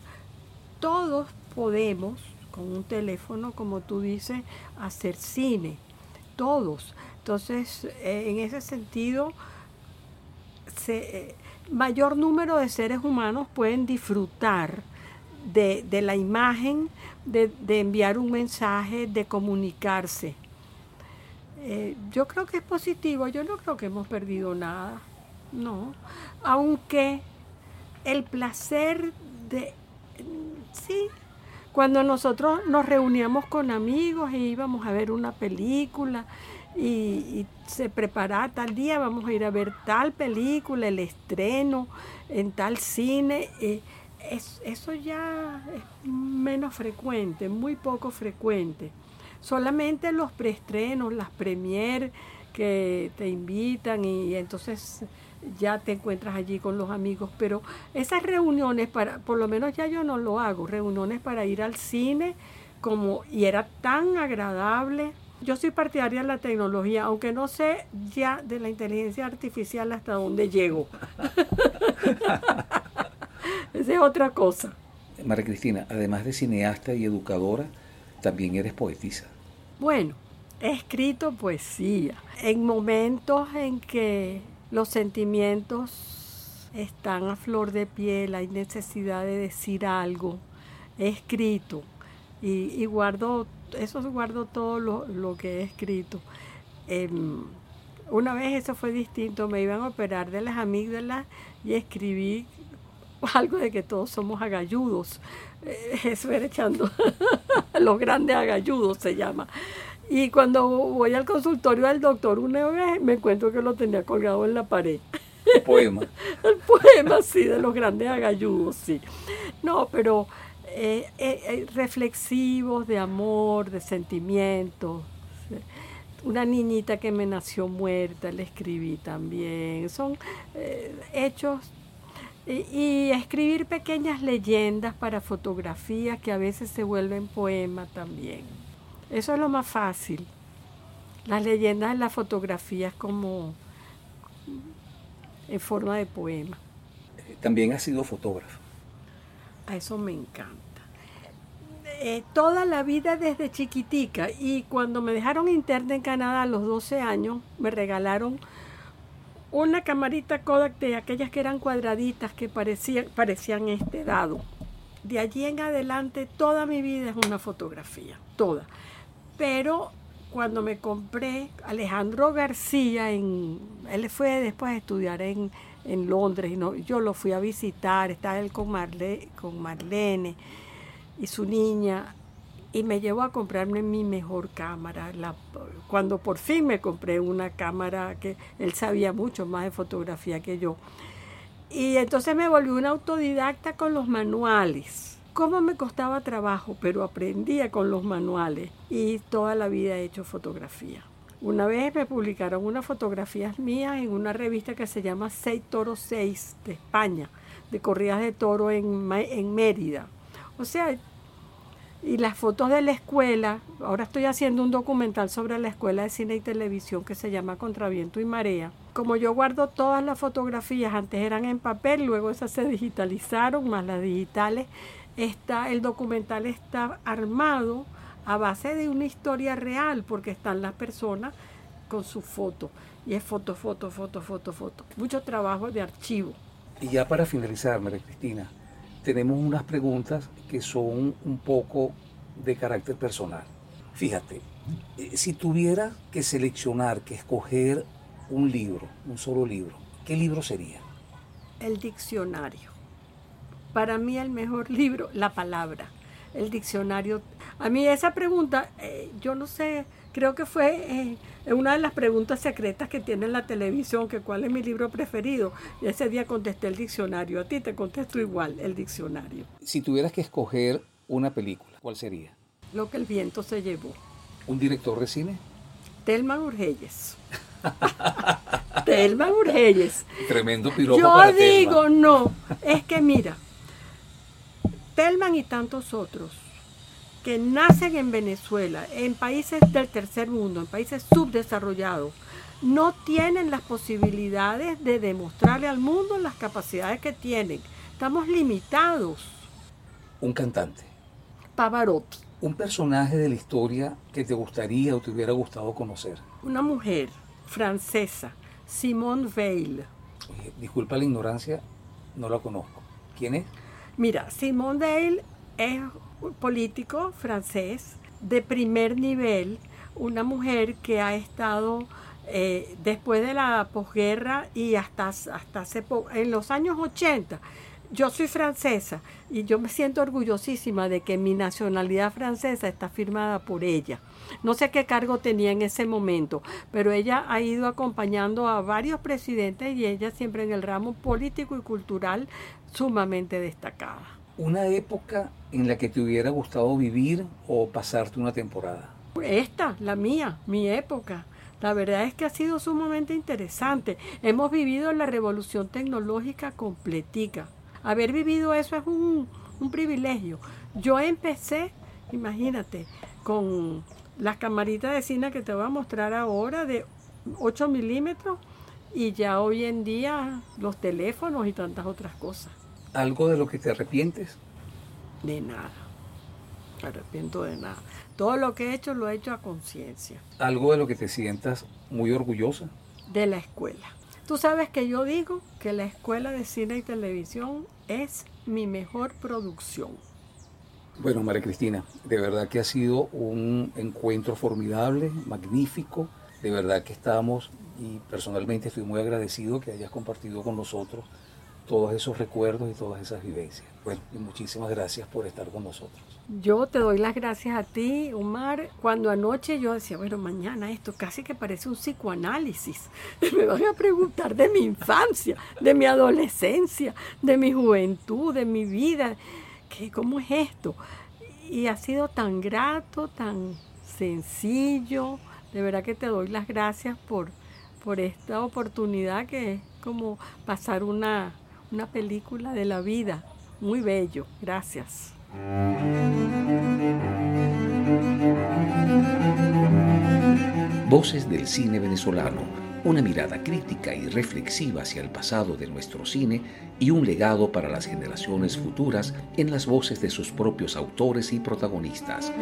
todos podemos, con un teléfono, como tú dices, hacer cine, todos. Entonces, eh, en ese sentido, eh, mayor número de seres humanos pueden disfrutar de, la imagen, de, enviar un mensaje, de comunicarse. Eh, yo creo que es positivo, yo no creo que hemos perdido nada, no, aunque el placer de, sí, cuando nosotros nos reuníamos con amigos y íbamos a ver una película y, se preparaba tal día, vamos a ir a ver tal película, el estreno en tal cine. Eh, eso ya es menos frecuente, muy poco frecuente. Solamente los preestrenos, las premier que te invitan y, entonces ya te encuentras allí con los amigos, pero esas reuniones para, por lo menos ya yo no lo hago, reuniones para ir al cine como y era tan agradable. Yo soy partidaria de la tecnología, aunque no sé ya de la inteligencia artificial hasta dónde llego. Esa es otra cosa. María Cristina, además de cineasta y educadora, también eres poetisa. Bueno, he escrito poesía en momentos en que los sentimientos están a flor de piel, hay necesidad de decir algo. He escrito y, guardo, eso guardo todo lo, que he escrito. Em, una vez eso fue distinto, me iban a operar de las amígdalas y escribí algo de que todos somos agalludos. Eh, eso era echando los grandes agalludos se llama. Y cuando voy al consultorio del doctor una vez, me encuentro que lo tenía colgado en la pared. El poema. el poema, sí, de los grandes agalludos, sí. No, pero eh, eh, eh, reflexivos de amor, de sentimientos. Una niñita que me nació muerta, le escribí también. Son hechos y, escribir pequeñas leyendas para fotografías que a veces se vuelven poema también. Eso es lo más fácil. Las leyendas en las fotografías como en forma de poema. También ha sido fotógrafo. A eso me encanta. Eh, toda la vida desde chiquitica y cuando me dejaron interna en Canadá a los 12 años, me regalaron una camarita Kodak de aquellas que eran cuadraditas que parecían, parecían este dado. De allí en adelante toda mi vida es una fotografía, toda. Pero cuando me compré Alejandro García, en, él fue después a estudiar en, Londres, y no, yo lo fui a visitar, estaba él con, Marle, con Marlene y su niña, y me llevó a comprarme mi mejor cámara. Cuando por fin me compré una cámara que él sabía mucho más de fotografía que yo. Y entonces me volví una autodidacta con los manuales cómo me costaba trabajo, pero aprendía con los manuales y toda la vida he hecho fotografía. Una vez me publicaron unas fotografías mías en una revista que se llama Seis Toro 6 de España, de corridas de toro en, en Mérida. O sea, y las fotos de la escuela, ahora estoy haciendo un documental sobre la escuela de cine y televisión que se llama Contraviento y Marea. Como yo guardo todas las fotografías, antes eran en papel, luego esas se digitalizaron, más las digitales, está, el documental está armado a base de una historia real, porque están las personas con su foto. Y es foto, foto, foto, foto, foto. Mucho trabajo de archivo. Y ya para finalizar, María Cristina, tenemos unas preguntas que son un poco de carácter personal. Fíjate, eh, si tuviera que seleccionar, que escoger un libro, un solo libro, ¿qué libro sería? El diccionario. Para mí el mejor libro, la palabra, el diccionario. A mí esa pregunta, eh, yo no sé, creo que fue eh, una de las preguntas secretas que tiene la televisión, que cuál es mi libro preferido. Y ese día contesté el diccionario. A ti te contesto igual, el diccionario. Si tuvieras que escoger una película, ¿cuál sería? Lo que el viento se llevó. ¿Un director de cine? Telma Urgelles. Telma Urgelles. Tremendo piropo Yo digo, no, es que mira, Telman y tantos otros que nacen en Venezuela, en países del tercer mundo, en países subdesarrollados, no tienen las posibilidades de demostrarle al mundo las capacidades que tienen. Estamos limitados. Un cantante. Pavarotti. Un personaje de la historia que te gustaría o te hubiera gustado conocer. Una mujer francesa, Simone Veil. disculpa la ignorancia, no la conozco. ¿Quién es? Mira, Simone Veil es un político francés de primer nivel, una mujer que ha estado eh, después de la posguerra y hasta, hasta hace en los años 80. Yo soy francesa y yo me siento orgullosísima de que mi nacionalidad francesa está firmada por ella. No sé qué cargo tenía en ese momento, pero ella ha ido acompañando a varios presidentes y ella siempre en el ramo político y cultural sumamente destacada. ¿Una época en la que te hubiera gustado vivir o pasarte una temporada? Esta, la mía, mi época. La verdad es que ha sido sumamente interesante. Hemos vivido la revolución tecnológica completica. Haber vivido eso es un, un privilegio. Yo empecé, imagínate, con las camaritas de cine que te voy a mostrar ahora de 8 milímetros y ya hoy en día los teléfonos y tantas otras cosas. ¿Algo de lo que te arrepientes? De nada. Me arrepiento de nada. Todo lo que he hecho lo he hecho a conciencia. ¿Algo de lo que te sientas muy orgullosa? De la escuela. Tú sabes que yo digo que la escuela de cine y televisión es mi mejor producción. Bueno, María Cristina, de verdad que ha sido un encuentro formidable, magnífico. De verdad que estamos y personalmente estoy muy agradecido que hayas compartido con nosotros todos esos recuerdos y todas esas vivencias. Bueno, y muchísimas gracias por estar con nosotros. Yo te doy las gracias a ti, Omar. Cuando anoche yo decía, bueno, mañana esto casi que parece un psicoanálisis. Me van a preguntar de mi infancia, de mi adolescencia, de mi juventud, de mi vida. ¿Qué, ¿Cómo es esto? Y ha sido tan grato, tan sencillo. De verdad que te doy las gracias por, por esta oportunidad que es como pasar una, una película de la vida. Muy bello. Gracias. Voces del cine venezolano, una mirada crítica y reflexiva hacia el pasado de nuestro cine y un legado para las generaciones futuras en las voces de sus propios autores y protagonistas.